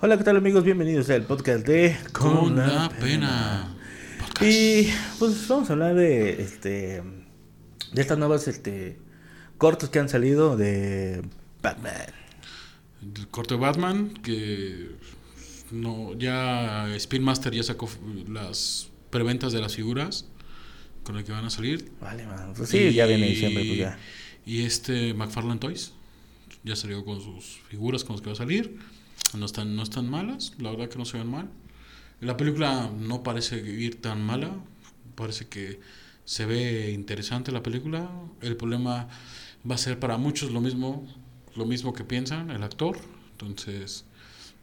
Hola, ¿qué tal amigos? Bienvenidos al podcast de Con, la, pena. Y pues vamos a hablar de este de estas nuevas este cortos que han salido de Batman. El corto de Batman que no ya Spin Master ya sacó las preventas de las figuras con las que van a salir. Vale, man. Pues sí, ya viene diciembre, pues ya. Y este McFarlane Toys ya salió con sus figuras con las que va a salir. No están, no están malas, la verdad que no se ven mal. La película no parece ir tan mala, parece que se ve interesante la película. El problema va a ser para muchos lo mismo, lo mismo que piensan el actor. Entonces,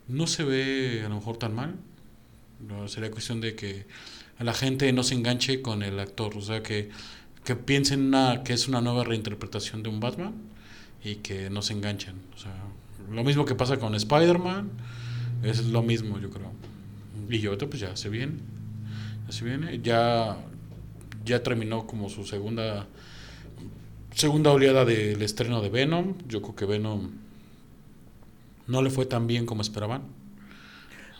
no se ve a lo mejor tan mal. No, sería cuestión de que la gente no se enganche con el actor, o sea que, que piensen una, que es una nueva reinterpretación de un Batman y que no se enganchen. O sea, lo mismo que pasa con Spider-Man, es lo mismo, yo creo. Y yo, pues ya se viene. Ya se viene. Ya, ya terminó como su segunda segunda oleada del estreno de Venom. Yo creo que Venom no le fue tan bien como esperaban.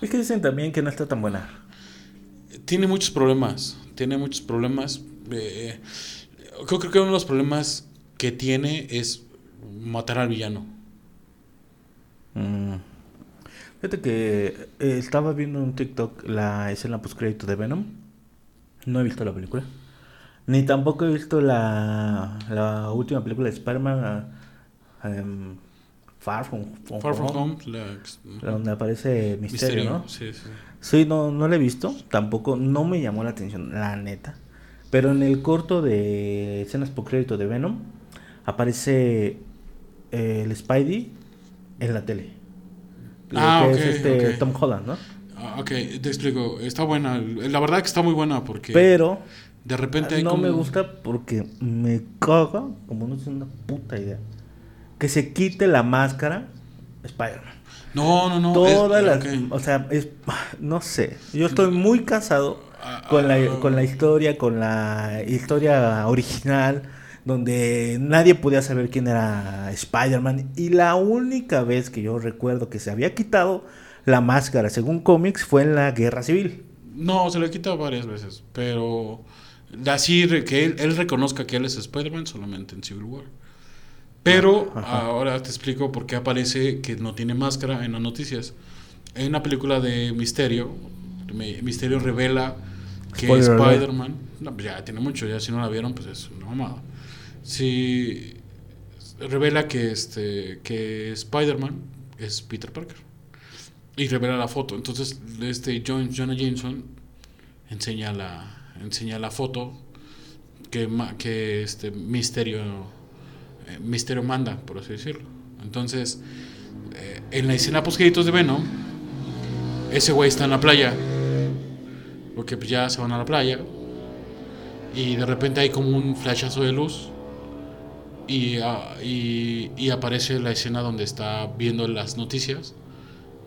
Es que dicen también que no está tan buena. Tiene muchos problemas. Tiene muchos problemas. Eh, creo, creo que uno de los problemas que tiene es matar al villano. Mm. Fíjate que eh, estaba viendo en TikTok la escena post crédito de Venom. No he visto la película. Ni tampoco he visto la, la última película de Spider-Man. em, Far From, From Far From Home, Home, la- Donde aparece Misterio, Misterio, ¿no? Sí, sí. Sí, no, no la he visto. Tampoco, no me llamó la atención, la neta. Pero en el corto de escenas por crédito de Venom, aparece eh, el Spidey en la tele. Lo Ah, que ok, es este ok. Tom Holland, ¿no? Ah, ok, te explico. Está buena. La verdad que está muy buena porque Pero de repente hay no como... me gusta porque me caga, como no es una puta idea, que se quite la máscara Spider-Man. No, no, no. Todas es- las, o sea, es, no sé, yo estoy muy cansado Ah, con la, ah, con la historia, con la historia original, donde nadie podía saber quién era Spider-Man. Y la única vez que yo recuerdo que se había quitado la máscara, según cómics, fue en la Guerra Civil. No, se lo he quitado varias veces, pero así que él, él reconozca que él es Spider-Man solamente en Civil War. Pero Ajá. ahora te explico por qué aparece que no tiene máscara en las noticias. En una película de Misterio, mi- Misterio revela que. Spider-Man, no, pues ya tiene mucho, ya si no la vieron, pues es una mamada. Si revela que este que Spider-Man es Peter Parker y revela la foto. Entonces, este John, Jonah Jameson enseña la, enseña la foto que, que este Misterio, eh, Misterio manda, por así decirlo. Entonces, eh, en la escena post de Venom, ese güey está en la playa, porque ya se van a la playa, y de repente hay como un flashazo de luz. Y, ah, y, y aparece la escena donde está viendo las noticias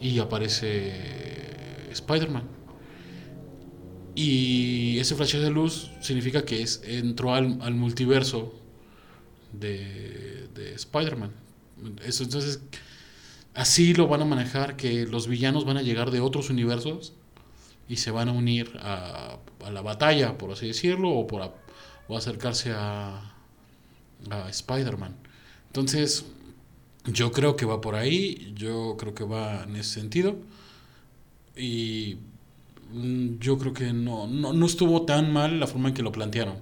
y aparece Spider-Man. Y ese flash de luz significa que es, entró al, al multiverso de, de Spider-Man. Entonces, así lo van a manejar, que los villanos van a llegar de otros universos y se van a unir a, a la batalla, por así decirlo, o, por a- o acercarse a, a Spider-Man. Entonces, yo creo que va por ahí, yo creo que va en ese sentido. Y mm, yo creo que no, no, no estuvo tan mal la forma en que lo plantearon.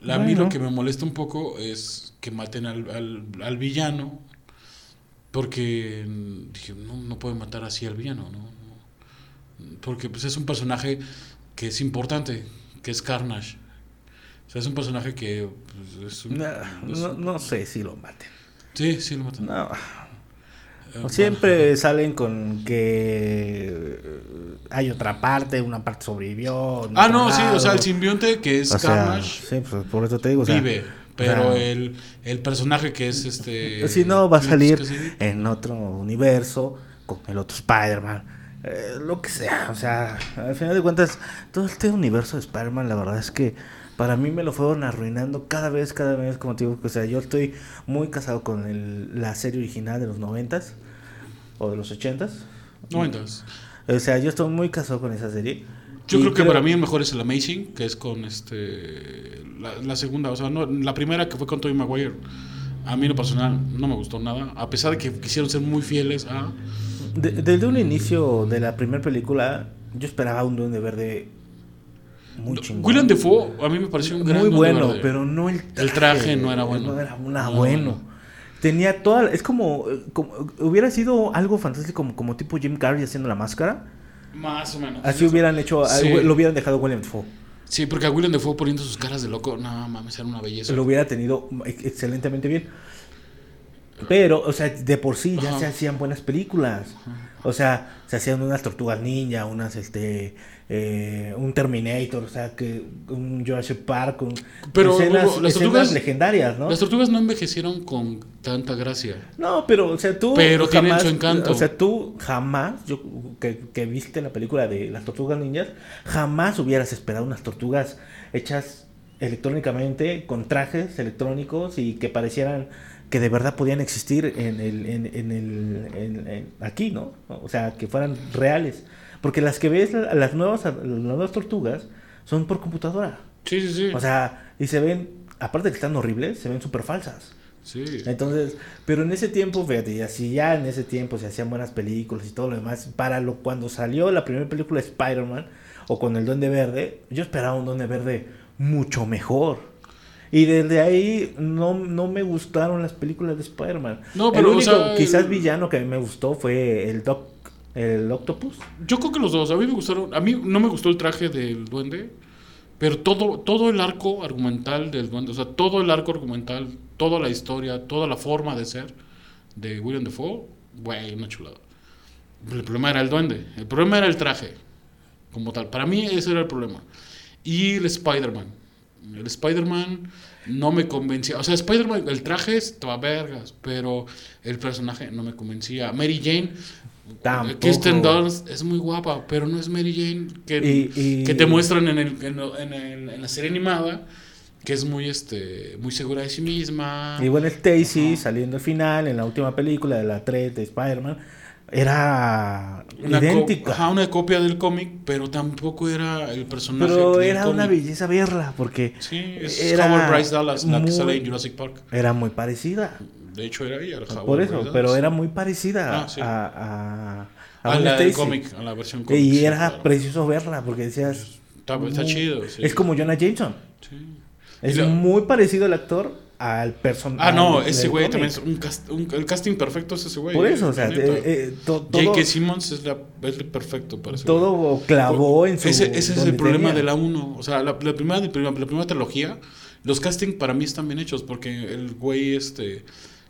La- A mí Bueno. lo que me molesta un poco es que maten al, al, al villano, porque mm, dije, no, no pueden matar así al villano, ¿no? No. Porque pues, es un personaje que es importante, que es Carnage. Sea, es un personaje que pues, es un- es No, un- no sé si lo maten. Sí, sí lo matan. No. Eh, Siempre salen con que eh, hay otra parte, una parte sobrevivió. Ah, no, sí, o sea, el simbionte que es O sea, Carnage sí, pues, por eso te digo. o sea, vive, pero el, el personaje que es este. Si no, va a salir en otro universo, con el otro Spider-Man, eh, lo que sea. O sea, al final de cuentas, todo este universo de Spider-Man, la verdad es que para mí me lo fueron arruinando cada vez, cada vez, como te digo. O sea, yo estoy muy casado con el- la serie original de los noventas o de los ochentas. Noventas. O sea, yo estoy muy casado con esa serie. Yo creo que para mí el mejor es el Amazing, que es con este la, la segunda, o sea, no, la primera que fue con Tobey Maguire. A mí en lo personal no me gustó nada, a pesar de que quisieron ser muy fieles a de- desde un inicio de la primera película, yo esperaba un Duende Verde muy chingón. William Defoe, a mí me pareció un gran muy bueno, pero no el traje. El traje no era bueno. No era una No, bueno. Tenía toda. Es como, como. Hubiera sido algo fantástico como, como tipo Jim Carrey haciendo la máscara. Más o menos. Así hubieran hecho. Sí. Lo hubieran dejado William Dafoe. Sí, porque a William Defoe poniendo sus caras de loco, no mames, era una belleza. Lo hubiera tenido ex- excelentemente bien. Pero, o sea, de por sí ya Ajá. se hacían buenas películas. O sea, se hacían unas tortugas ninja, unas, este, eh, un Terminator, o sea, que un Jurassic Park, un, Pero, escenas, las escenas tortugas- legendarias, ¿no? Las tortugas no envejecieron con tanta gracia. No, pero, o sea, tú Pero tienen su encanto. O sea, tú jamás, yo que, que viste la película de las tortugas ninjas, jamás hubieras esperado unas tortugas hechas electrónicamente, con trajes electrónicos y que parecieran que de verdad podían existir en el, en, en el, en- aquí, ¿no? O sea, que fueran reales. Porque las que ves, la- las nuevas, las nuevas tortugas, son por computadora. Sí, sí, sí. O sea, y se ven, aparte de que están horribles, se ven súper falsas. sí. Entonces, pero en ese tiempo, fíjate, ya si ya en ese tiempo se hacían buenas películas y todo lo demás, para lo cuando salió la primera película de Spider-Man o con el Duende Verde, yo esperaba un Duende Verde mucho mejor. Y desde ahí no, no me gustaron las películas de Spider-Man. No, el pero, o único sea, quizás el- villano que a mí me gustó fue el Doc, el Octopus. Yo creo que los dos. A mí me gustaron. A mí no me gustó el traje del duende. Pero todo, todo el arco argumental del duende, o sea, todo el arco argumental, toda la historia, toda la forma de ser de William Defoe, güey, una chulada. El problema era el duende, el problema era el traje, como tal. Para mí ese era el problema. Y el Spider-Man. El Spider-Man no me convencía. O sea, Spider-Man, el traje estaba vergas, pero el personaje no me convencía. Mary Jane, Tampoco. Kirsten Dunst es muy guapa, pero no es Mary Jane que, Y- y- que te muestran en, el, en, el- en la serie animada, que es muy, este, muy segura de sí misma. Y bueno, Stacy saliendo al final, en la última película de la 3 de Spider-Man, era Una idéntica. ajá, una copia del cómic, pero tampoco era el personaje. Pero del era una belleza verla, porque Sí, es era Howard Bryce Dallas, la que sale en Jurassic Park. era muy parecida. De hecho, era ella, la Howard Por Bryce eso, Dallas. pero era muy parecida Ah, sí. a, a, a A una la del cómic, a la versión cómic. Y era claro. precioso verla, porque decías... Está, está muy- chido. sí. Es como Jonah Jameson. Sí. Es lo- muy parecido el actor al personaje. Ah, no, ese güey también es un, cast- un- El casting perfecto es ese güey. Por eso, o sea, eh, eh, to- todo, J.K. Simmons es, la, es el perfecto para ese güey. todo clavó en su... Ese, ese es el problema tenía. de la 1. O sea, la, la primera, la primera, la primera trilogía, los castings para mí están bien hechos porque el güey, este,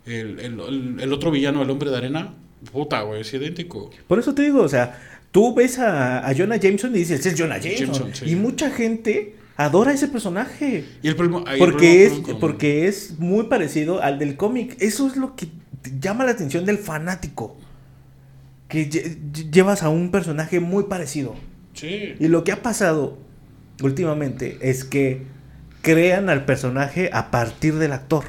el, el, el- el otro villano, el hombre de arena, puta, güey, es idéntico. Por eso te digo, o sea, tú ves a, a Jonah Jameson y dices, es Jonah Jameson. Jameson, sí. Y mucha gente adora ese personaje. Y el problema, ahí el Porque es, porque es muy parecido al del cómic. Eso es lo que llama la atención del fanático. Que lle- lle- llevas a un personaje muy parecido. Sí. Y lo que ha pasado últimamente es que crean al personaje a partir del actor.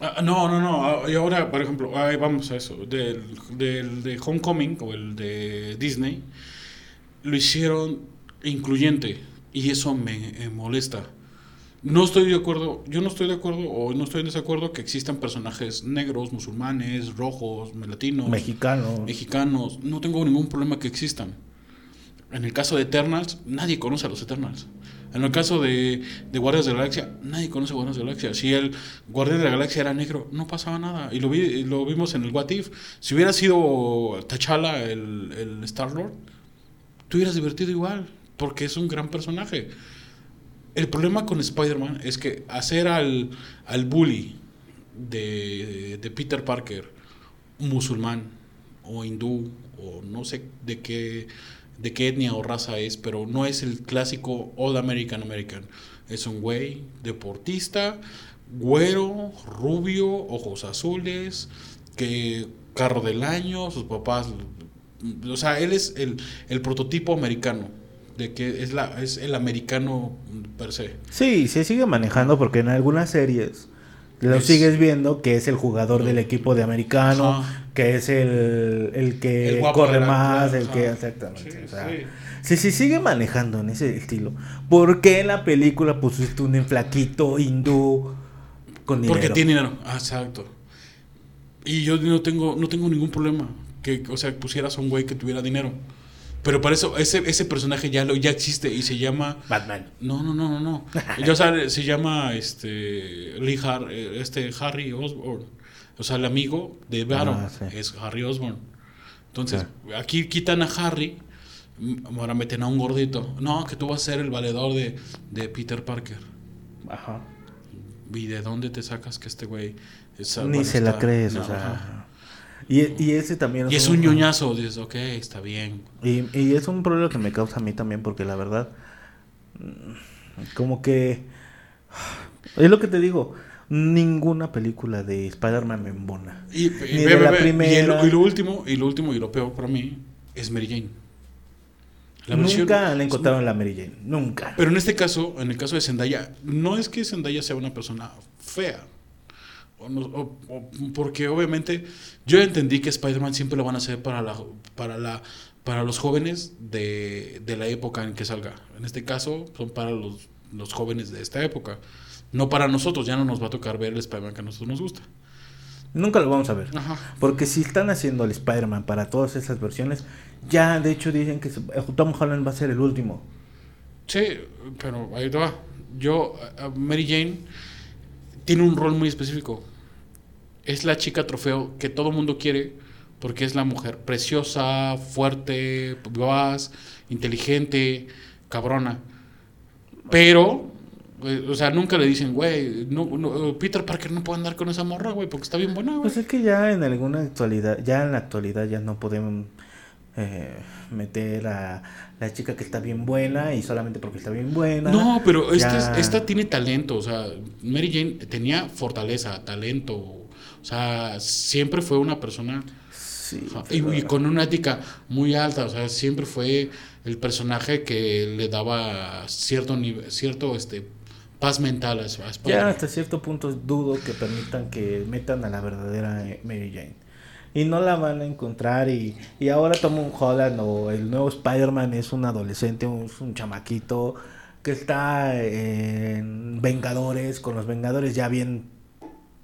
Ah, no, no, no. ah, Y ahora, por ejemplo, ahí vamos a eso. Del, del de Homecoming o el de Disney, lo hicieron incluyente y eso me eh, molesta. No estoy de acuerdo, yo no estoy de acuerdo o no estoy en desacuerdo que existan personajes negros, musulmanes, rojos, latinos, Mexicano. mexicanos. No tengo ningún problema que existan. En el caso de Eternals, nadie conoce a los Eternals. En el caso de, de Guardias de la Galaxia, nadie conoce a Guardias de la Galaxia. Si el Guardián de la Galaxia era negro, no pasaba nada. Y lo, vi, lo vimos en el What If. Si hubiera sido T'Challa el, el Star-Lord, tú hubieras divertido igual, porque es un gran personaje. El problema con Spider-Man es que hacer al, al bully de, de Peter Parker musulmán o hindú o no sé de qué de qué etnia o raza es, pero no es el clásico All American American. Es un güey deportista, güero, rubio, ojos azules, que carro del año, sus papás, o sea, él es el, el prototipo americano de que es la es el americano per se. Sí, se sigue manejando porque en algunas series Lo Es- sigues viendo que es el jugador del equipo de americano, Ajá. que es el, el que El corre la- más, el ajá. que exactamente. Sí, o sea, sí. Si se sigue manejando en ese estilo, ¿por qué en la película pusiste un flaquito hindú con dinero? Porque tiene dinero. Ah, exacto. Y yo no tengo, no tengo ningún problema. Que, o sea, pusieras a un güey que tuviera dinero. Pero para eso, ese, ese personaje ya lo, ya existe y se llama. Batman. No, no, no, no, no. Ya sabe, se llama este Lee Har- eh, este Harry Osborn. O sea, el amigo de Baron Ah, sí. es Harry Osborn. Entonces, aquí quitan a Harry, m- ahora meten a un gordito. No, que tú vas a ser el valedor de, de Peter Parker. Ajá. ¿Y de dónde te sacas que este güey es- Ni se la crees, no, o sea. ajá. Y, y ese también Y es un ñoñazo, dices, ok, está bien. Y, y es un problema que me causa a mí también, porque la verdad, como que. Es lo que te digo, ninguna película de Spider-Man me embona. Y, y Ni ve, de ve, la ve, y, primera. lo, y lo último, y lo último, y lo peor para mí, es Mary Jane. La Nunca le encontraron la Mary Jane, nunca. Pero en este caso, en el caso de Zendaya, no es que Zendaya sea una persona fea. O no- o- o- porque obviamente yo entendí que Spider-Man siempre lo van a hacer para la para la para los jóvenes de, de la época en que salga. En este caso son para los, los jóvenes de esta época. No para nosotros, ya no nos va a tocar ver el Spider-Man que a nosotros nos gusta. Nunca lo vamos a ver. Ajá. Porque si están haciendo el Spider-Man para todas esas versiones, ya de hecho dicen que se- Tom Holland va a ser el último. Sí, pero ahí va. Yo, a Mary Jane tiene un rol muy específico. Es la chica trofeo que todo mundo quiere porque es la mujer preciosa, fuerte, vivaz, inteligente, cabrona. Pero, eh, o sea, nunca le dicen, güey, no, no, Peter Parker no puede andar con esa morra, güey, porque está bien buena, güey. Pues es que ya en alguna actualidad, ya en la actualidad ya no podemos eh, meter a la chica que está bien buena y solamente porque está bien buena. No, pero esta, Ya- esta tiene talento, o sea, Mary Jane tenía fortaleza, talento, o sea, siempre fue una persona Sí, y, y con una ética muy alta, o sea, siempre fue el personaje que le daba cierto nivel, cierto este paz mental a, su- ya hasta cierto punto dudo que permitan que metan a la verdadera eh, Mary Jane. Y no la van a encontrar y, y ahora Tom Holland o el nuevo Spider-Man es un adolescente, un- es un chamaquito que está en Vengadores, con los Vengadores ya bien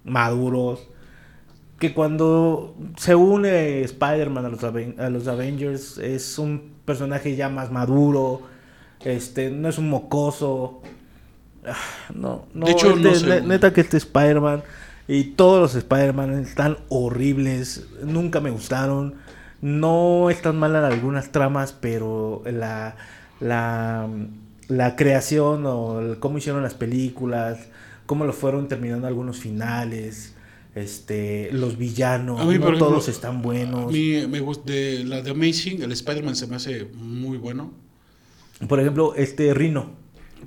maduros. Que cuando se une Spider-Man a los, a los Avengers es un personaje ya más maduro, este, no es un mocoso. Ah, No, no, De hecho, este, no sé. ne- neta que este Spider-Man y todos los Spider-Man están horribles, nunca me gustaron. No están mal en algunas tramas, pero la, la, la creación o el- cómo hicieron las películas, cómo lo fueron terminando algunos finales, este, los villanos, mí, no ejemplo, todos están buenos. A mí me gusta de la de Amazing, el Spider-Man se me hace muy bueno. Por ejemplo, este Rino.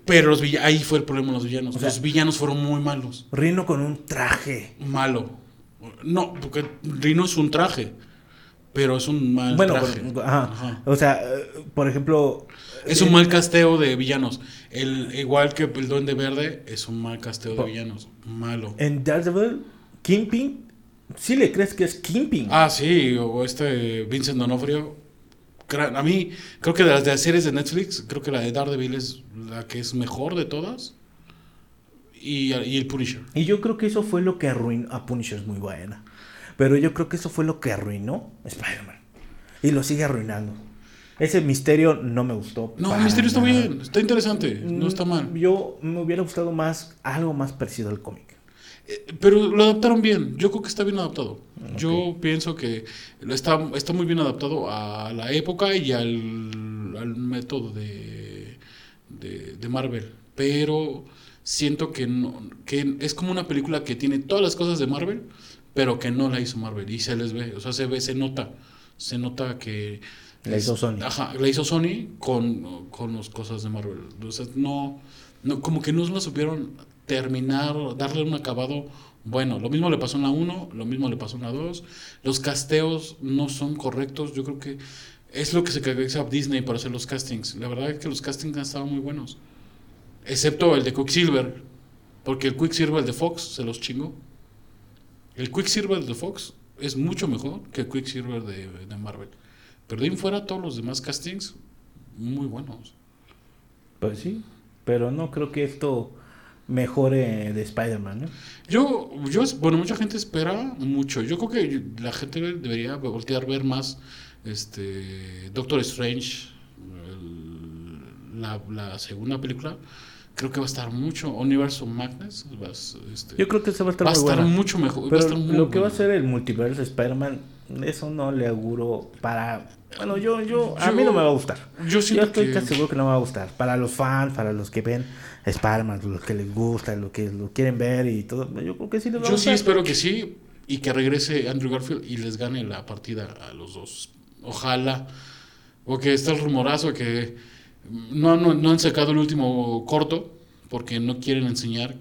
Pero los villanos, ahí fue el problema de los villanos. O sea- los villanos fueron muy malos. Rino con un traje. Malo. No, porque Rino es un traje. Pero es un mal Bueno, traje. por- ajá. Ajá. O sea, eh, por ejemplo. Es eh, un mal casteo de villanos. El, igual que el Duende Verde, es un mal casteo de villanos. Malo. En Daredevil, Kingpin, sí le crees que es Kingpin. Ah, sí, o este Vincent D'Onofrio. A mí, creo que de las, de las series de Netflix, creo que la de Daredevil es la que es mejor de todas. Y, y el Punisher. Y yo creo que eso fue lo que arruinó. A Punisher es muy buena. Pero yo creo que eso fue lo que arruinó Spider-Man. Y lo sigue arruinando. Ese misterio no me gustó. No, el misterio está nada. bien, está interesante, no está mal. Mm, Yo me hubiera gustado más, algo más parecido al cómic. Eh, Pero lo adaptaron bien, yo creo que está bien adaptado. Yo pienso que está, está muy bien adaptado a la época y al, al método de, de, de Marvel. Pero siento que, no, que es como una película que tiene todas las cosas de Marvel, pero que no la hizo Marvel. Y se les ve, o sea, se ve, se nota. Se nota que... La hizo Sony. Ajá, la hizo Sony con, con las cosas de Marvel. O sea, no, no, como que no la supieron terminar, darle un acabado bueno. Lo mismo le pasó en la 1, lo mismo le pasó en la 2. Los casteos no son correctos. Yo creo que es lo que se caracteriza a Disney para hacer los castings. La verdad es que los castings han estado muy buenos. Excepto el de Quicksilver. Porque el Quicksilver de Fox se los chingó. El Quicksilver de Fox es mucho mejor que el Quicksilver de, de Marvel. Pero de ahí fuera todos los demás castings muy buenos. Pues sí, pero no creo que esto mejore de Spider-Man, ¿no? Yo, yo, bueno, mucha gente espera mucho. Yo creo que la gente debería voltear a ver más este Doctor Strange, el- la, la segunda película. Creo que va a estar mucho. Universo Magnus. este, Yo creo que eso va a estar va muy estar buena. mucho mejor. va a Pero estar muy lo que va a ser el multiverso de Spider-Man, eso no le auguro para... Bueno, yo, yo, a Yo- mí no me va a gustar. Yo Yo estoy que. casi seguro que no me va a gustar. Para los fans, para los que ven Spider-Man, los que les gusta, los que lo quieren ver y todo, yo creo que sí les va a Yo sí gustar. espero que sí. Y que regrese Andrew Garfield y les gane la partida a los dos. Ojalá. Porque está el rumorazo que no, no, no han sacado el último corto porque no quieren enseñar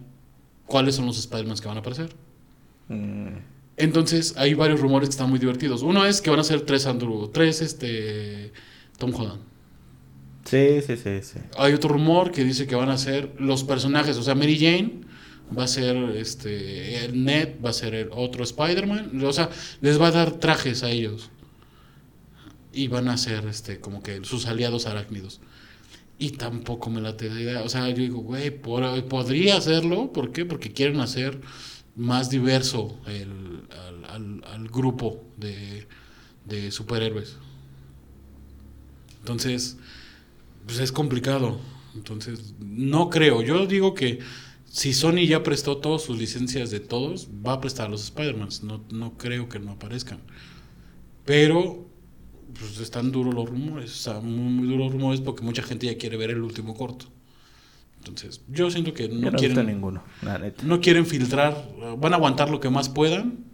cuáles son los Spider-Man que van a aparecer. Mm, Entonces hay varios rumores que están muy divertidos. Uno es que van a ser tres Andrew, tres este Tom Holland. sí, sí, sí, sí. Hay otro rumor que dice que van a ser los personajes, o sea, Mary Jane va a ser este el Ned, va a ser el otro Spider-Man, o sea, les va a dar trajes a ellos. Y van a ser este como que sus aliados arácnidos. Y tampoco me la te da idea, o sea, yo digo, güey, podría hacerlo, ¿por qué? Porque quieren hacer más diverso el, al, al- grupo de, de superhéroes. Entonces, pues es complicado. Entonces, no creo. Yo digo que si Sony ya prestó todas sus licencias de todos, va a prestar a los Spider-Man. No, no creo que no aparezcan. Pero, pues están duros los rumores. O sea, muy, muy duros los rumores porque mucha gente ya quiere ver el último corto. Entonces, yo siento que no quieren, ninguno, la neta. no quieren filtrar. Van a aguantar lo que más puedan.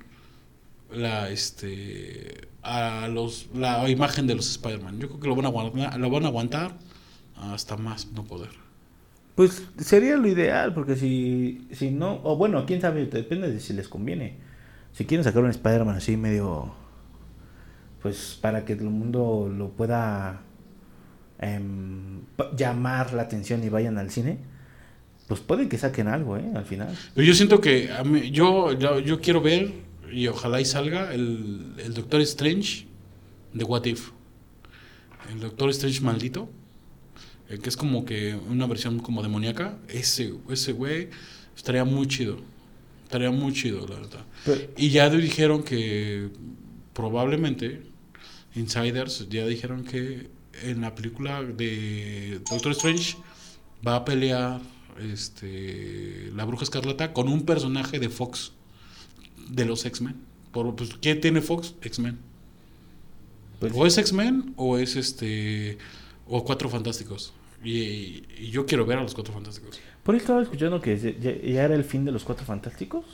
La, este, a los, la imagen de los Spider-Man. Yo creo que lo van a aguantar, lo van a aguantar hasta más no poder. Pues sería lo ideal, porque si, si no, o bueno, quién sabe, depende de si les conviene. Si quieren sacar un Spider-Man así medio, pues para que el mundo lo pueda em, llamar la atención y vayan al cine, pues puede que saquen algo, ¿eh? Al final. Pero yo siento que a mí- yo, yo, yo quiero ver, y ojalá y salga, el, el Doctor Strange de What If. El Doctor Strange maldito. El que es como que una versión como demoníaca. Ese, ese güey estaría muy chido. Estaría muy chido, la verdad. Pero- Y ya dijeron que probablemente, insiders ya dijeron que en la película de Doctor Strange va a pelear este, la bruja escarlata con un personaje de Fox, de los X-Men. Por, pues, ¿Qué tiene Fox? X-Men. pues, O es X-Men o es este. O Cuatro Fantásticos. Y, y yo quiero ver a los Cuatro Fantásticos. por ahí estaba escuchando que ya, ya era el fin de los Cuatro Fantásticos.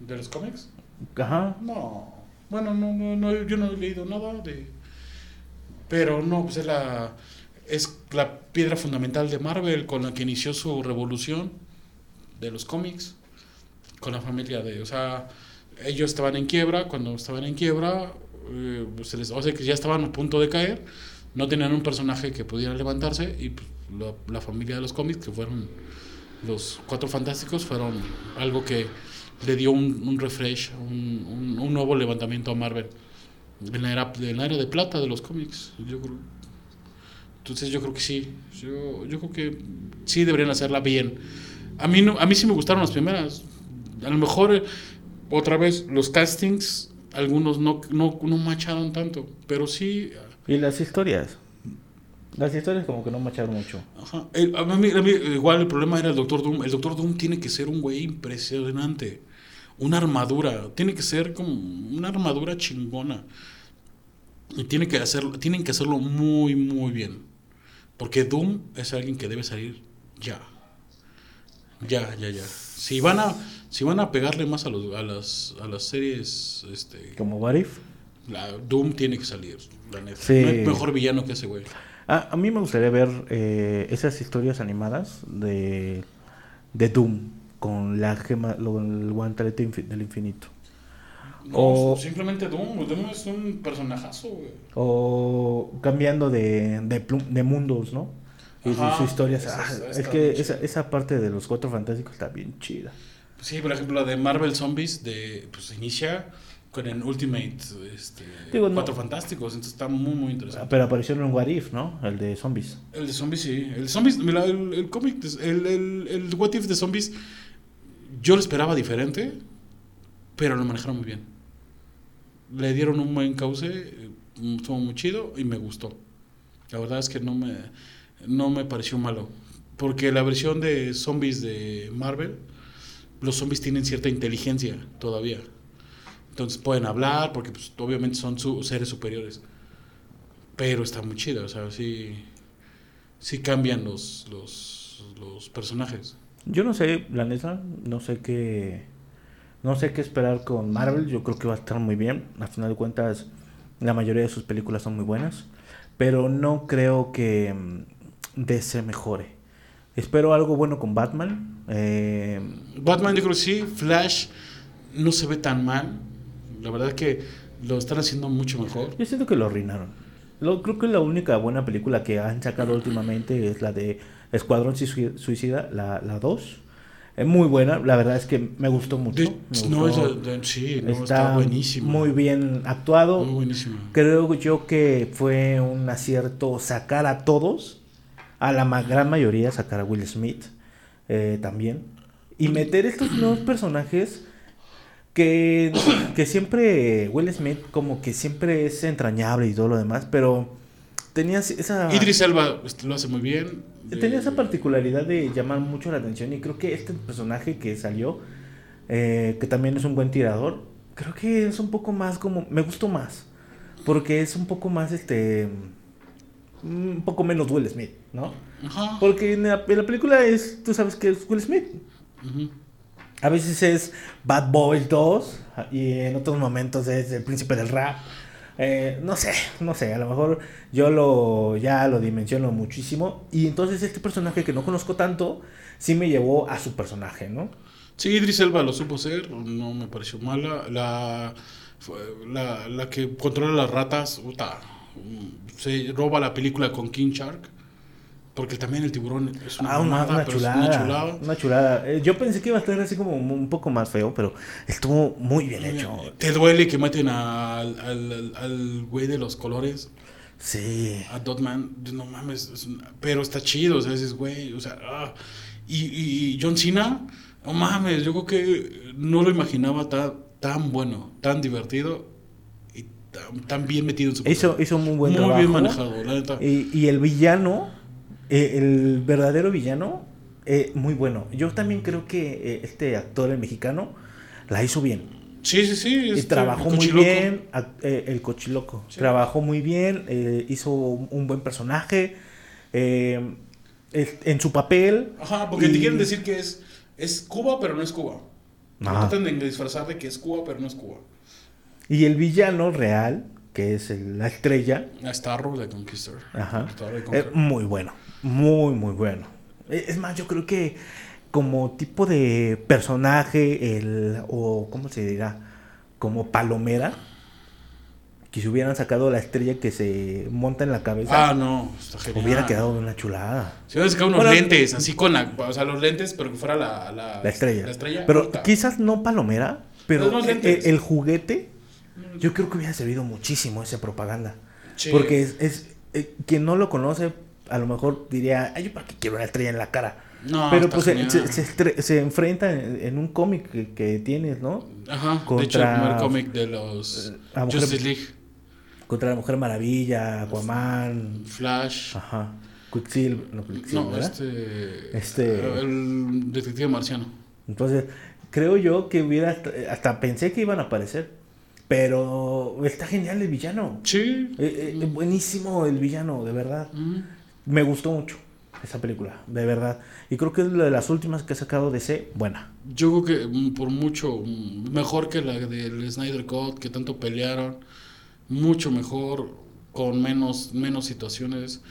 ¿De los cómics? Ajá. No, bueno, no, no, no, yo no he leído nada de... Pero no, pues es la, es la piedra fundamental de Marvel con la que inició su revolución de los cómics, con la familia de, o sea, ellos estaban en quiebra, cuando estaban en quiebra, eh, pues les, o sea, que ya estaban a punto de caer, no tenían un personaje que pudiera levantarse y pues, la, familia de los cómics, que fueron los Cuatro Fantásticos, fueron algo que le dio un, refresh, un nuevo levantamiento a Marvel en la era, en la era de plata de los cómics. Yo creo. Entonces yo creo que sí. Yo, yo creo que sí deberían hacerla bien. A mí, no, a mí sí me gustaron las primeras. A lo mejor, eh, otra vez, los castings, algunos no, no, no macharon tanto. Pero sí. Y las historias. Las historias como que no macharon mucho. Ajá. El- a mí- a mí, igual el problema era el Doctor Doom. El Doctor Doom tiene que ser un güey impresionante. Una armadura. Tiene que ser como una armadura chingona. Y tiene que hacerlo, tienen que hacerlo muy, muy bien. Porque Doom es alguien que debe salir ya. Ya, ya, ya. Si van a, si van a pegarle más a, los, a, las, a las series, este, Como What If. la, Doom tiene que salir. La neta. Sí. No hay mejor villano que ese güey. Ah, a mí me gustaría ver eh, esas historias animadas de, de Doom con la gema, lo, el guantelete infi- del infinito. No, O- simplemente Doom. Doom es un personajazo, güey. O cambiando de, de, plum- de mundos, ¿no? Y Ajá, su historia, esa ah, es que esa, esa parte de los cuatro fantásticos está bien chida. Sí, por ejemplo, la de Marvel Zombies, de, pues inicia con el Ultimate este, Digo, no- Cuatro Fantásticos, entonces está muy, muy interesante. Pero apareció en un What If, ¿no? El de zombies. El de Zombies, sí. El Zombies, mira, el, el cómic, el, el What If de Zombies, yo lo esperaba diferente, pero lo manejaron muy bien. Le dieron un buen cauce, eh, estuvo muy chido y me gustó. La verdad es que no me, no me pareció malo. Porque la versión de zombies de Marvel, los zombies tienen cierta inteligencia todavía. Entonces pueden hablar, porque pues, obviamente son seres superiores. Pero está muy chido, o sea, sí, sí cambian los, los, los personajes. Yo no sé, la neta, no sé qué. No sé qué esperar con Marvel. Yo creo que va a estar muy bien. Al final de cuentas, la mayoría de sus películas son muy buenas. Pero no creo que mm, DC mejore. Espero algo bueno con Batman. Eh, Batman yo creo que sí, Flash no se ve tan mal. La verdad es que lo están haciendo mucho mejor. yo siento que lo arruinaron. Lo, creo que la única buena película que han sacado últimamente es la de Escuadrón Sui- Suicida, la 2. Es muy buena, la verdad es que me gustó mucho. De- me no, es gustó. la- de- sí, no, está, está, buenísimo. muy bien actuado. Muy buenísimo. Creo yo que fue un acierto sacar a todos, a la ma- gran mayoría, sacar a Will Smith eh, también, y meter estos nuevos personajes que, que siempre Will Smith como que siempre es entrañable y todo lo demás, pero tenía esa... Idris Elba este, lo hace muy bien. Tenía esa Eh, particularidad de llamar mucho la atención y creo que este personaje que salió, eh, que también es un buen tirador, creo que es un poco más como, me gustó más, porque es un poco más, este, un poco menos Will Smith, ¿no? Ajá. Porque en la, en la película es, tú sabes que es Will Smith. A veces es Bad Boys 2 y en otros momentos es el príncipe del rap. Eh, no sé, no sé, a lo mejor yo lo ya lo dimensiono muchísimo y entonces este personaje que no conozco tanto sí me llevó a su personaje, ¿no? Sí, Idris Elba lo supo hacer, no me pareció mala. La, la, la que controla las ratas, puta, mm, se roba la película con King Shark. Porque también el tiburón es una, Ah, una, mamada, una pero es chulada, una chulada. una chulada. Eh, yo pensé que iba a estar así como un poco más feo, pero estuvo muy bien hecho. Te duele que maten al, al, al- güey de los colores, Sí. a Dotman. No mames, es una- pero está chido, o sea, ese güey, o sea, ah. y, y John Cena, no mames, yo creo que no lo imaginaba tan, tan bueno, tan divertido y tan, tan bien metido en su Hizo, hizo muy buen Muy trabajo. bien manejado, la neta. Y, y el villano, eh, el verdadero villano, eh, muy bueno. Yo también creo que eh, este actor, el mexicano, la hizo bien. Sí, sí, sí. Y este, trabajó el muy bien, eh, el cochiloco. Sí. Trabajó muy bien, eh, hizo un buen personaje eh, en su papel. Ajá, porque Y- te quieren decir que es, es Cuba, pero no es Cuba. Ajá. Tratan de disfrazar de que es Cuba, pero no es Cuba. Y el villano real, que es el- la estrella, Starro de Conquistor. Ajá. Conquistador de Eh, Conquer. muy bueno, muy, muy bueno. Eh, Es más, yo creo que como tipo de personaje, el, o ¿cómo se dirá? Como palomera, que si hubieran sacado la estrella que se monta en la cabeza, Ah, no, está genial. hubiera quedado una chulada. Se hubieran sacado unos Bueno, lentes, así con la. O sea, los lentes, pero que fuera la. La, La estrella. La estrella. pero puta. quizás no palomera, pero Los más el, juguete, yo creo que hubiera servido muchísimo esa propaganda. Sí. Porque es, es eh, quien no lo conoce, a lo mejor diría, ay, ¿yo para qué quiero una estrella en la cara? No, Pero pues se, se, enfrenta en, en un cómic que, que tienes, ¿no? Ajá, de contra- hecho, el primer cómic de los. Eh, a mujer- Justice League. Contra la Mujer Maravilla, Aquaman, Flash. ajá, Quicksilver, no Quicksilver, No, ¿verdad? este. Este- El detective marciano. Entonces, creo yo que hubiera, hasta, hasta pensé que iban a aparecer, pero está genial el villano. Sí. Eh, eh, buenísimo el villano, de verdad. Mm. Me gustó mucho esa película, de verdad. Y creo que es la de las últimas que ha sacado DC, buena. Yo creo que mm, por mucho mm, mejor que la del Snyder Cut, que tanto pelearon, mucho mejor, con menos, menos situaciones.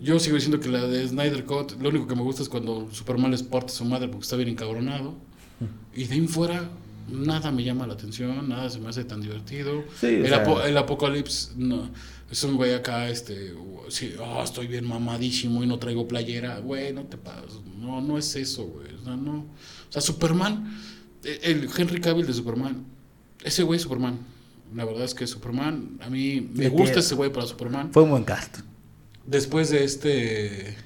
Yo sigo diciendo que la de Snyder Cut, lo único que me gusta es cuando Superman les parte su madre porque está bien encabronado. Y de ahí en fuera, nada me llama la atención, nada se me hace tan divertido. Sí, el, sea- apo- el Apocalipsis, no, es un güey acá, este, sí, ah, estoy bien mamadísimo y no traigo playera. Güey, no te pases, no, no es eso, güey. O sea, no. O sea, Superman, eh, el Henry Cavill de Superman, ese güey es Superman. La verdad es que Superman, a mí me gusta ese güey para Superman. Fue un buen cast. Después de este.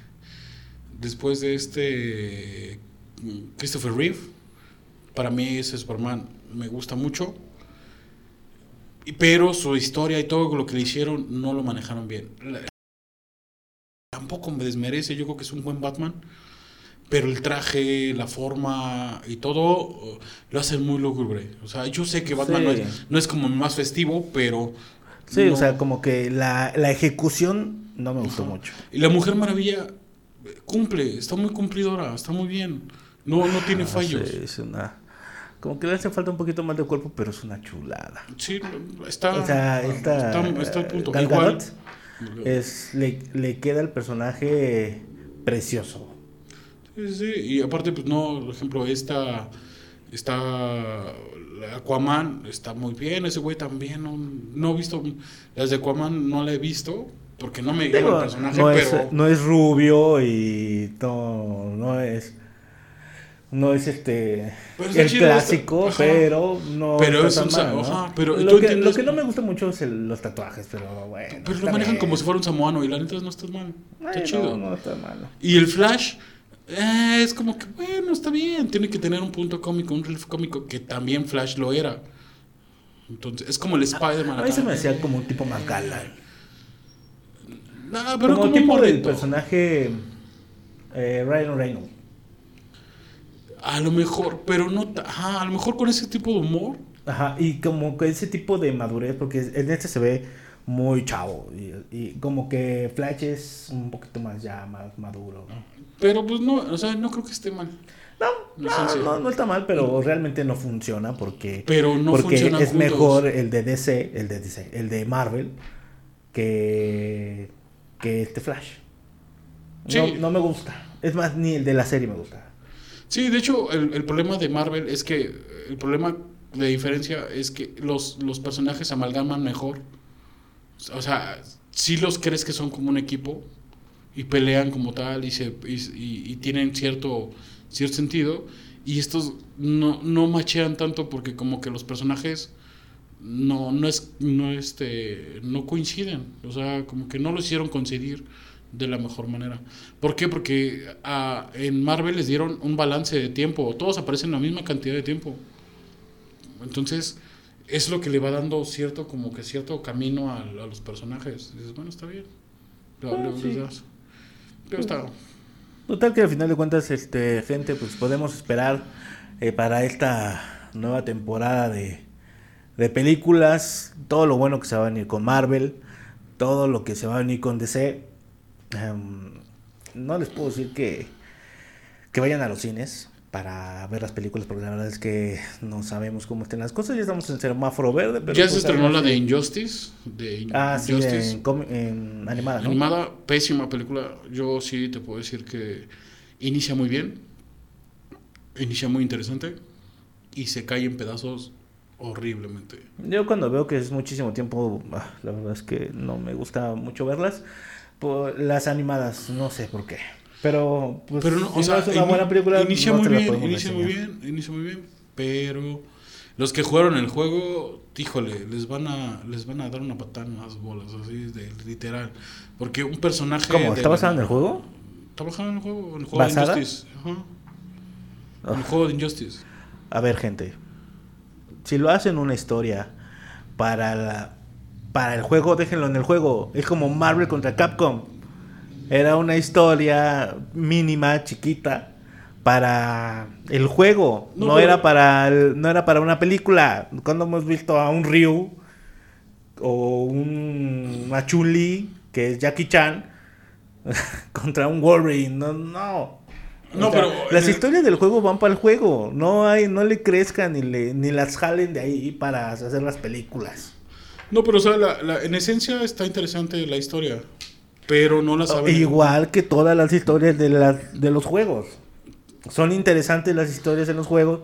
Después de este. mm, Christopher Reeve. Para mí ese Superman me gusta mucho. Pero su historia y todo lo que le hicieron no lo manejaron bien. Tampoco me desmerece, yo creo que es un buen Batman. Pero el traje, la forma y todo lo hacen muy lúgubre. O sea, yo sé que Batman Sí. no, es, no es como más festivo, pero. Sí, no- o sea, como que la, la ejecución no me gustó mucho. Y la Mujer Maravilla eh, cumple, está muy cumplidora, está muy bien. No, no tiene Ah, fallos. sí, es una... Como que le hace falta un poquito más de cuerpo, pero es una chulada. Sí, está. O sea, esta... está, está al punto. Gal Igual. Gadot es, le, le queda el personaje precioso. Sí, sí, y aparte, pues no, por ejemplo, esta. Está. Aquaman está muy bien, ese güey también. No, no he visto. Las de Aquaman no la he visto, porque no me Digo, el personaje, no, pero. es, no es rubio y no, no es... No es este está el clásico, está- pero no Pero es un mal, ¿no? ajá, pero lo, que, entiendes- lo que no me gusta mucho es el- los tatuajes, pero bueno. Pero lo manejan bien. como si fuera un samoano y la neta no está mal. Está Ay, chido. No, no está malo. Y el Flash eh, es como que, bueno, está bien. Tiene que tener un punto cómico, un relief cómico, que también Flash lo era. Entonces, es como el Spider-Man. A mí se me hacía como un tipo galán. Nah, pero como como, tipo del personaje eh, Ryan Reynolds. A lo mejor, pero no. Ajá, a lo mejor con ese tipo de humor. Ajá, y como que ese tipo de madurez, porque en este se ve muy chavo. Y, y como que Flash es un poquito más ya más maduro. Pero pues no, o sea, no creo que esté mal. No, No no, no, está mal, pero realmente no funciona porque, Pero no porque es juntos. mejor el de DC, el de DC, el de Marvel que, que este Flash. Sí. No, no me gusta. Es más, ni el de la serie me gusta. Sí, de hecho, el, el problema de Marvel es que. El problema de diferencia es que los, los personajes amalgaman mejor. O sea, si los crees que son como un equipo y pelean como tal y, se, y, y- y tienen cierto, cierto sentido. Y estos no, no machean tanto porque como que los personajes no, no, es, no, este, no coinciden. O sea, como que no lo hicieron coincidir de la mejor manera. ¿Por qué? Porque ah, en Marvel les dieron un balance de tiempo. Todos aparecen la misma cantidad de tiempo. Entonces, es lo que le va dando cierto, como que cierto camino a, a los personajes. Dices, bueno, está bien. Lo- Ah, lo- sí. les das. Pero está. Total que al final de cuentas, este, gente, pues podemos esperar eh, para esta nueva temporada de, de películas, todo lo bueno que se va a venir con Marvel, todo lo que se va a venir con DC. Em, no les puedo decir que, que vayan a los cines para ver las películas, porque la verdad es que no sabemos cómo estén las cosas. Ya estamos en semáforo verde, pero ya se pues, estrenó la de Injustice. De Ah, sí, Injustice. en, animada, ¿no? Animada, pésima película. Yo sí te puedo decir que inicia muy bien. Inicia muy interesante. Y se cae en pedazos horriblemente. Yo cuando veo que es muchísimo tiempo, ah, la verdad es que no me gusta mucho verlas. Por las animadas, no sé por qué. Pero, pues, Pero no, si o sea, es una buena película, inicia no muy bien, inicia muy bien, inicia muy bien, pero los que jugaron el juego, híjole, les van a les van a dar una patada en las bolas, así de literal, porque un personaje ¿Cómo? ¿Está basado en el juego? Está basado en el juego, en el juego ¿Basada? de Injustice, ajá. En Ah. el juego de Injustice. A ver, gente. Si lo hacen una historia para la, para el juego, déjenlo en el juego. Es como Marvel contra Capcom. Era una historia mínima, chiquita, para el juego. No, No, pero- era para el- no era para una película. Cuando hemos visto a un Ryu o un a Chun-Li, que es Jackie Chan, contra un Wolverine, no, no. No, O sea, pero las historias del juego van para el juego. No hay, no le crezcan ni le, ni las jalen de ahí para hacer las películas. No, pero o sea, la- la- en esencia está interesante la historia, pero no la saben. Igual que todas las historias de, las de los juegos. Son interesantes las historias en los juegos,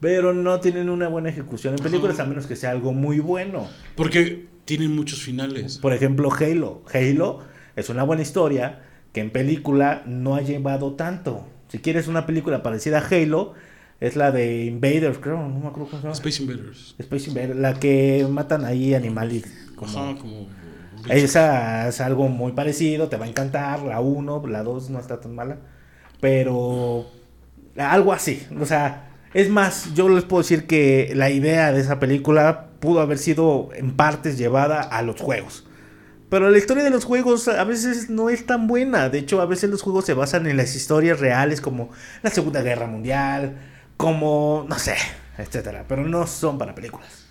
pero no tienen una buena ejecución en películas, a menos que sea algo muy bueno. Porque tienen muchos finales. Por ejemplo, Halo. Halo es una buena historia que en película no ha llevado tanto. Si quieres una película parecida a Halo, es la de Invaders, creo, no me acuerdo cómo se llama. Space Invaders. Space Invaders, la que matan ahí animales. Como... Ajá, como... Esa es algo muy parecido, te va a encantar. La 1, la 2 no está tan mala. Pero algo así. O sea, es más, yo les puedo decir que la idea de esa película pudo haber sido en partes llevada a los juegos. Pero la historia de los juegos a veces no es tan buena. De hecho, a veces los juegos se basan en las historias reales como la Segunda Guerra Mundial, como, no sé, etcétera. Pero no son para películas.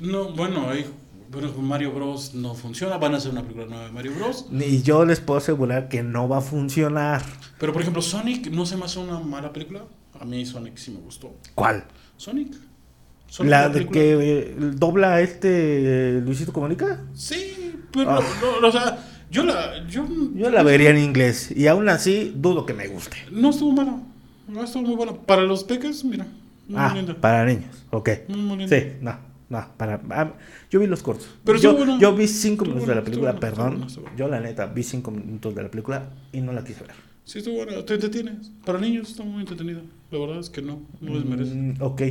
No, bueno, hay, bueno, Mario Bros. no funciona. Van a hacer una película nueva de Mario Bros. Y yo les puedo asegurar que no va a funcionar. Pero, por ejemplo, Sonic no se me hace una mala película. A mí Sonic sí me gustó. ¿Cuál? Sonic. Sonic ¿La de que eh, dobla este eh, Luisito Comunica? Sí, pero, Ah. no, no, o sea, yo la, yo, Yo la vería en inglés y aún así dudo que me guste. no estuvo mala. No estuvo muy buena. Para los peques, mira, muy Ah, para niños, ok. Muy, muy. Sí, no, no, para... ah, yo vi los cortos. Pero yo, bueno. yo vi cinco minutos de la bueno, película, bueno, perdón. estuvo bueno, estuvo bueno. Yo la neta vi cinco minutos de la película y no la quise ver. Sí, estuvo buena. Te entretienes. Para niños está muy entretenida. La verdad es que no, no les merece. Mm, ok.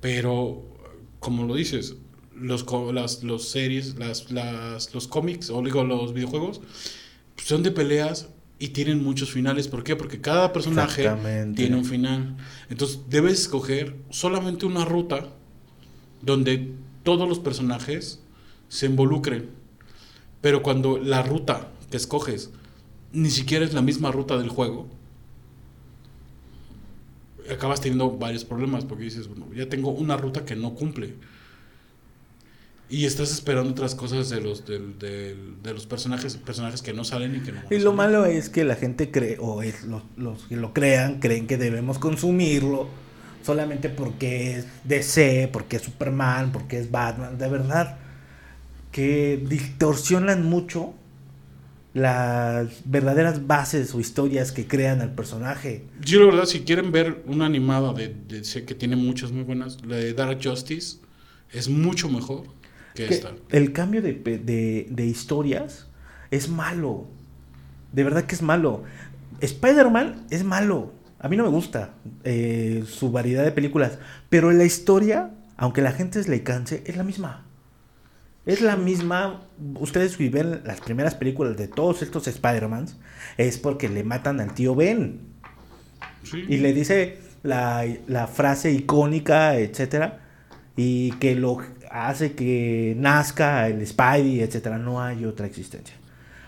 Pero, como lo dices, los, las los series, las, las, los cómics, o digo, los videojuegos, son de peleas y tienen muchos finales. ¿Por qué? Porque cada personaje tiene un final. Entonces, debes escoger solamente una ruta donde todos los personajes se involucren. Pero cuando la ruta que escoges ni siquiera es la misma ruta del juego, acabas teniendo varios problemas porque dices, bueno, ya tengo una ruta que no cumple. Y estás esperando otras cosas de los, del- del- de los personajes, personajes que no salen y que no Y lo malo es que la gente cree, o es los, los que lo crean, creen que debemos consumirlo solamente porque es DC, porque es Superman, porque es Batman. De verdad, que distorsionan mucho las verdaderas bases o historias que crean al personaje. Yo la verdad, si quieren ver una animada de, de que tiene muchas muy buenas, la de Dark Justice es mucho mejor que, Que esta. el cambio de, de- de historias es malo. De verdad que es malo. Spider-Man es malo. A mí no me gusta eh, su variedad de películas. Pero la historia, aunque la gente se le canse, es la misma. Es la misma. Ustedes si ven las primeras películas de todos estos Spider-Mans, es porque le matan al tío Ben. Sí. Y le dice la, la frase icónica, etcétera, y que lo hace que nazca el Spidey, etcétera. No hay otra existencia.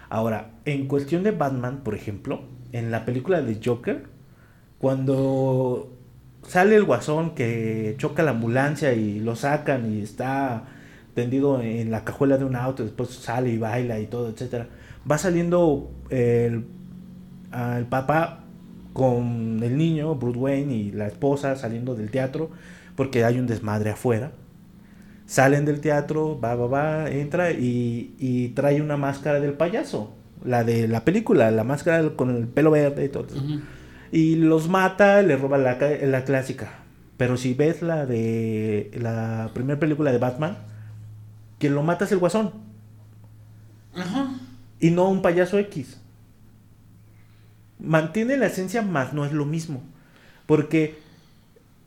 Ahora, en cuestión de Batman, por ejemplo, en la película de Joker, cuando sale el guasón que choca la ambulancia y lo sacan y está tendido en la cajuela de un auto, después sale y baila y todo, etcétera. Va saliendo el, el papá con el niño, Bruce Wayne y la esposa saliendo del teatro porque hay un desmadre afuera. Salen del teatro, va, va, va, entra y, y trae una máscara del payaso, la de la película, la máscara con el pelo verde y todo. Ujú. Y los mata, le roba la, la clásica. Pero si ves la de la primera película de Batman, quien lo mata es el guasón Ajá. y no un payaso X. Mantiene la esencia, más no es lo mismo. Porque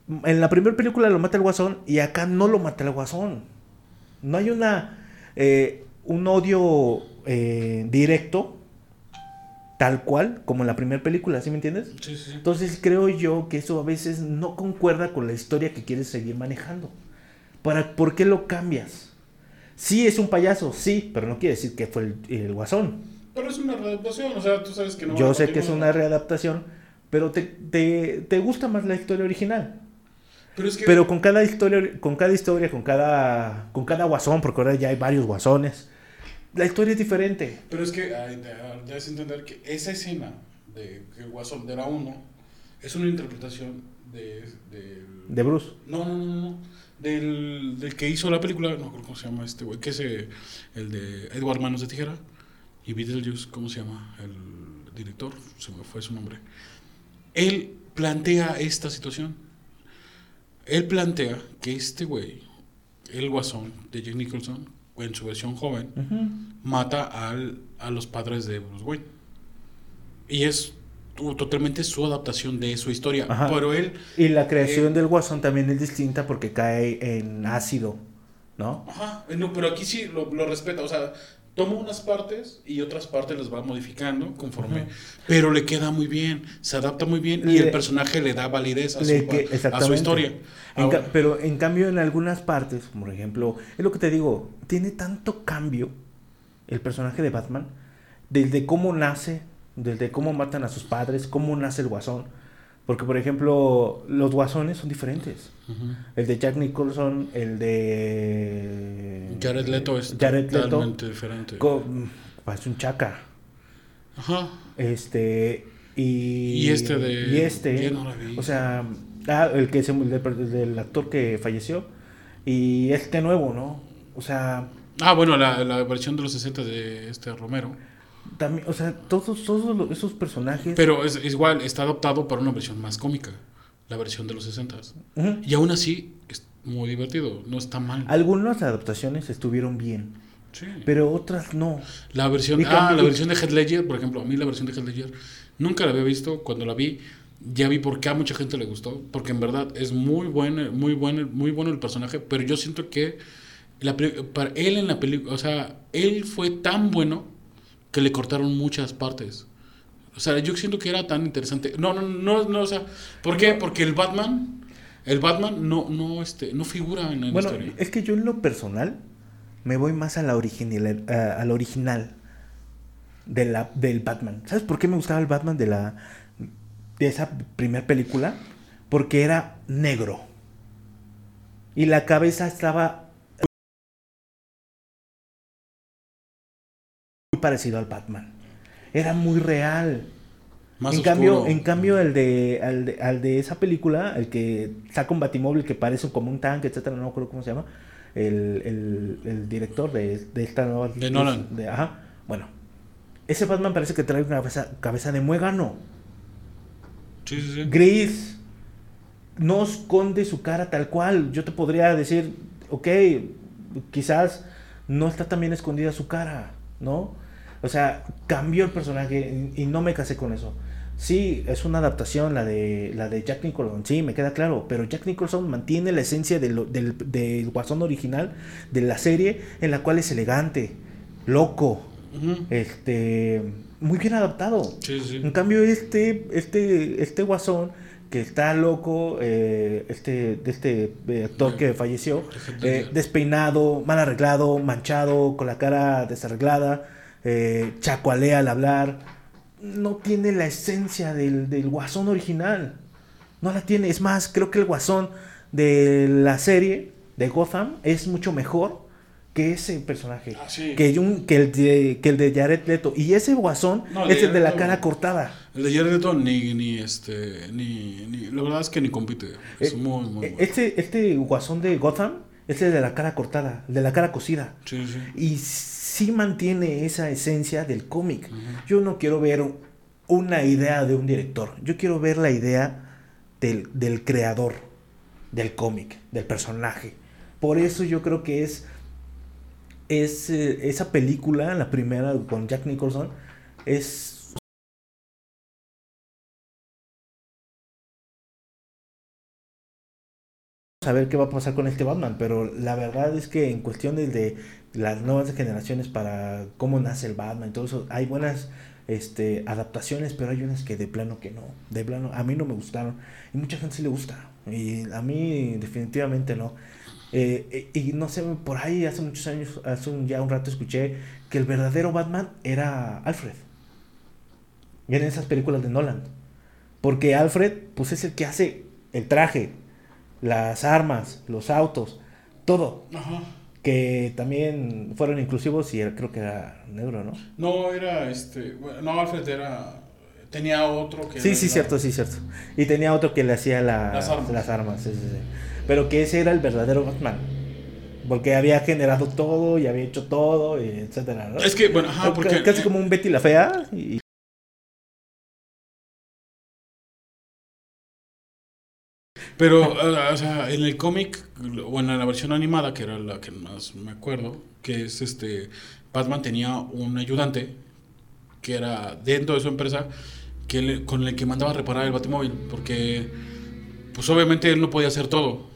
en la primera película lo mata el guasón y acá no lo mata el guasón. No hay una eh, un odio eh, directo, tal cual, como en la primera película, ¿sí me entiendes? Sí. Entonces creo yo que eso a veces no concuerda con la historia que quieres seguir manejando. ¿Para, ¿Por qué lo cambias? Sí, es un payaso, sí, pero no quiere decir que fue el, el guasón. Pero es una readaptación, o sea, tú sabes que no. Yo sé que es una readaptación, pero te, te, te gusta más la historia original. Pero es que. Pero con cada historia, con cada historia, con cada, con cada guasón, porque ahora ya hay varios guasones, la historia es diferente. Pero es que ay, de- debes entender que esa escena de que el Guasón era uno es una interpretación de, del- De Bruce. no, no, no, no, del, del que hizo la película, no recuerdo cómo se llama este güey, que es eh, el de Edward Manos de Tijera, y Beetlejuice, ¿cómo se llama? El director, se me fue su nombre. Él plantea esta situación. Él plantea que este güey, el guasón de Jack Nicholson, en su versión joven, mata al, a los padres de Bruce Wayne. Y es totalmente su adaptación de su historia. Ajá. Pero él, Y la creación Eh, del guasón también es distinta porque cae en ácido, ¿no? ajá, no, pero aquí sí lo, lo respeta. O sea, toma unas partes y otras partes las va modificando conforme. Pero le queda muy bien, se adapta muy bien y el personaje le da validez a, su, que- a su historia. En Ahora, ca- pero en cambio en algunas partes, por ejemplo, es lo que te digo, tiene tanto cambio el personaje de Batman, desde cómo nace, desde cómo matan a sus padres, cómo nace el guasón. Porque, por ejemplo, los guasones son diferentes. El de Jack Nicholson, el de... Jared Leto es Jared Leto, totalmente diferente. co- parece un chaca. Ajá. Este. Y, Y este de- Y este. no. O sea. Ah, el que se el del, del actor que falleció. Y este nuevo, ¿no? O sea. Ah, bueno, la, la versión de los 60 de este Romero. También, o sea, todos, todos los- esos personajes. Pero es, es igual, está adaptado para una versión más cómica. La versión de los 60 Ujú. Y aún así, es muy divertido. No está mal. Algunas adaptaciones estuvieron bien. Sí. Pero otras no. La versión, Y ah, la versión de Heath Ledger, por ejemplo, a mí la versión de Heath Ledger nunca la había visto. Cuando la vi, ya vi por qué a mucha gente le gustó. Porque en verdad es muy bueno, muy bueno, muy bueno el personaje. Pero yo siento que la, para él en la película, o sea, él fue tan bueno que le cortaron muchas partes. O sea, yo siento que era tan interesante. No, no, no, no, o sea, ¿por qué? Porque el Batman, el Batman no, no, este, no figura en la Bueno, historia. es que yo en lo personal me voy más a la original, a, a la original de la, del Batman. ¿Sabes por qué me gustaba el Batman de la de esa primera película? Porque era negro. Y la cabeza estaba muy parecido al Batman. Era muy real. Más en oscuro. cambio, en cambio el de, al de al de esa película, el que saca un batimóvil que parece como un tanque, etcétera, no me acuerdo cómo se llama, el, el, el director de, de esta nueva De Nolan. de- ajá, bueno, ese Batman parece que trae una cabeza, cabeza de muégano, Sí, sí, sí. gris, no esconde su cara tal cual. Yo te podría decir, ok, quizás no está tan bien escondida su cara, ¿no? O sea, cambió el personaje y, y no me casé con eso. Sí, es una adaptación la de la de Jack Nicholson, sí, me queda claro, pero Jack Nicholson mantiene la esencia de lo- del, del guasón original de la serie en la cual es elegante, loco, este, muy bien adaptado. Sí, sí. En cambio, este, este, este guasón que está loco, eh, este, este eh, actor que falleció, eh, despeinado, mal arreglado, manchado, con la cara desarreglada, eh, chacualea al hablar, no tiene la esencia del, del guasón original. No la tiene. Es más, creo que el guasón de la serie de Gotham es mucho mejor que ese personaje. Ah, sí. Que, un- que, el de, que el de Jared Leto. Y ese guasón No, es el de la cara cortada. El de Jared Leto ni, ni este, ni, ni, la verdad es que ni compite. Es Eh, muy, muy bueno. Este, este guasón de Gotham es el de la cara cortada, el de la cara cocida. Sí, sí. Y sí mantiene esa esencia del cómic. Yo no quiero ver una idea de un director. Yo quiero ver la idea del, del creador del cómic, del personaje. Por eso yo creo que es, es eh, esa película, la primera con Jack Nicholson, es saber qué va a pasar con este Batman, pero la verdad es que en cuestiones de las nuevas generaciones para cómo nace el Batman todo eso, hay buenas este, adaptaciones, pero hay unas que de plano que no, de plano a mí no me gustaron y mucha gente sí le gusta y a mí definitivamente no. Eh, y, y no sé, por ahí hace muchos años, hace un, ya un rato escuché que el verdadero Batman era Alfred. Y en esas películas de Nolan. Porque Alfred, pues es el que hace el traje, las armas, los autos, todo. Ajá. Que también fueron inclusivos y creo que era negro, ¿no? No, era este. no, Alfred era. Tenía otro que. Sí, sí, cierto, sí, cierto. Y tenía otro que le la- Las armas. las armas, sí, sí, sí. Pero que ese era el verdadero Batman. Porque había generado todo y había hecho todo, y etcétera, ¿no? Es que, bueno, ajá, porque... Casi como un Betty la Fea. Y... Pero, eh, o sea, en el cómic, o en la versión animada, que era la que más me acuerdo, que es este, Batman tenía un ayudante que era dentro de su empresa, que le- con el que mandaba a reparar el batimóvil, porque, pues obviamente él no podía hacer todo.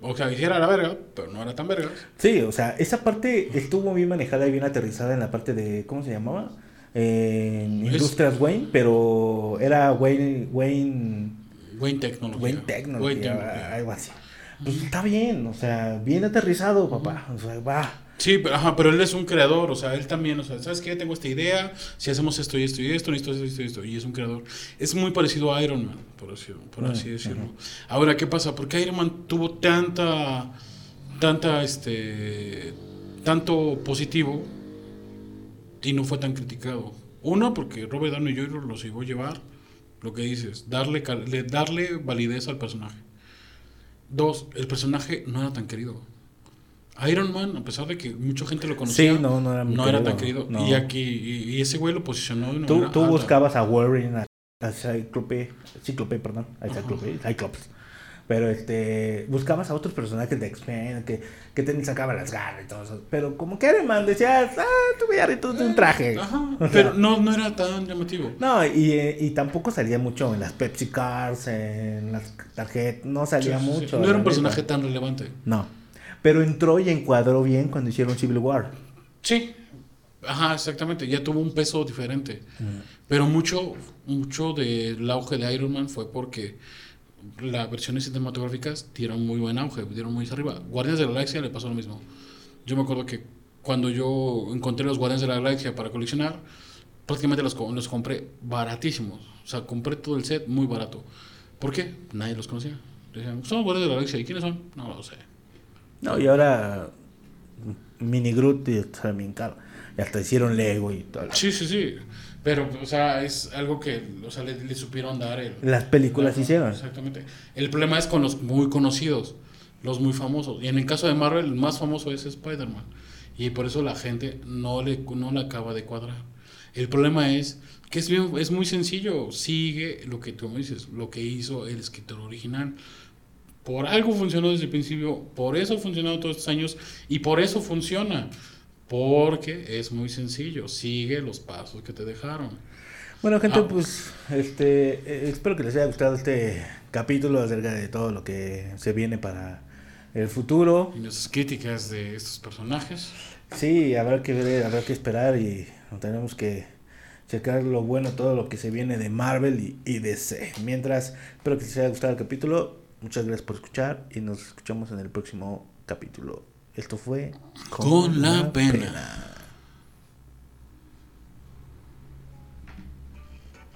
O sea, hiciera la verga, pero no era tan verga. Sí, o sea, esa parte estuvo bien manejada y bien aterrizada en la parte de, ¿cómo se llamaba? En Es- Industrias Wayne, pero era Wayne, Wayne, Wayne Technology. Wayne Technology, algo así. Pues está bien, o sea, bien aterrizado, papá. O sea, va. Sí, pero, ajá, pero él es un creador, o sea, él también, o sea, ¿sabes qué? Tengo esta idea, si hacemos esto y esto y esto, esto y esto y esto, y es un creador. Es muy parecido a Iron Man, por así, por así decirlo. Ahora, ¿qué pasa? Porque Iron Man tuvo tanta, tanta, este, tanto positivo y no fue tan criticado. Uno, porque Robert Downey Jr. lo llevó a llevar, lo que dices, darle, darle validez al personaje. Dos, el personaje no era tan querido. Iron Man, a pesar de que mucha gente lo conocía, Sí, no, no era no querido, tan querido. no. Y aquí, y, y ese güey lo posicionó de Tú, tú buscabas a Warren, a, a Cyclope, Cíclope, perdón, a Cyclope, Cyclops. Pero este, buscabas a otros personajes de X-Men que, que te sacaban las garras y todo eso. Pero como que Iron Man decías, ah, voy a de un traje. Ajá, O sea, pero no, no era tan llamativo. No, y, eh, y tampoco salía mucho en las Pepsi Cars, en las tarjetas, no salía Sí, sí, sí. mucho. No era un personaje tan relevante. No, pero entró y encuadró bien cuando hicieron Civil War. Sí. Ajá, exactamente. Ya tuvo un peso diferente. Pero mucho, mucho del auge de Iron Man fue porque las versiones cinematográficas dieron muy buen auge, dieron muy arriba. Guardianes de la Galaxia le pasó lo mismo. Yo me acuerdo que cuando yo encontré los Guardianes de la Galaxia para coleccionar, prácticamente los, los compré baratísimos. O sea, compré todo el set muy barato. ¿Por qué? Nadie los conocía. Decían, son Guardianes de la Galaxia. ¿Y quiénes son? No lo sé. No, y ahora Mini Groot y también caro. Y hasta hicieron Lego y todo. Sí, sí, sí. Pero, o sea, es algo que, o sea, le, le supieron dar el... Las películas hicieron. Exactamente. El problema es con los muy conocidos, los muy famosos. Y en el caso de Marvel, el más famoso es Spider-Man. Y por eso la gente no le, no le acaba de cuadrar. El problema es que es, bien- es muy sencillo. Sigue lo que tú me dices, lo que hizo el escritor original. Por algo funcionó desde el principio, por eso ha funcionado todos estos años y por eso funciona. Porque es muy sencillo, sigue los pasos que te dejaron. Bueno, gente, Ah. pues este eh, espero que les haya gustado este capítulo acerca de todo lo que se viene para el futuro. Y nuestras críticas de estos personajes. Sí, habrá que ver, habrá que esperar y tenemos que checar lo bueno, todo lo que se viene de Marvel y, y DC. Mientras, espero que les haya gustado el capítulo. Muchas gracias por escuchar y nos escuchamos en el próximo capítulo. Esto fue Con la pena.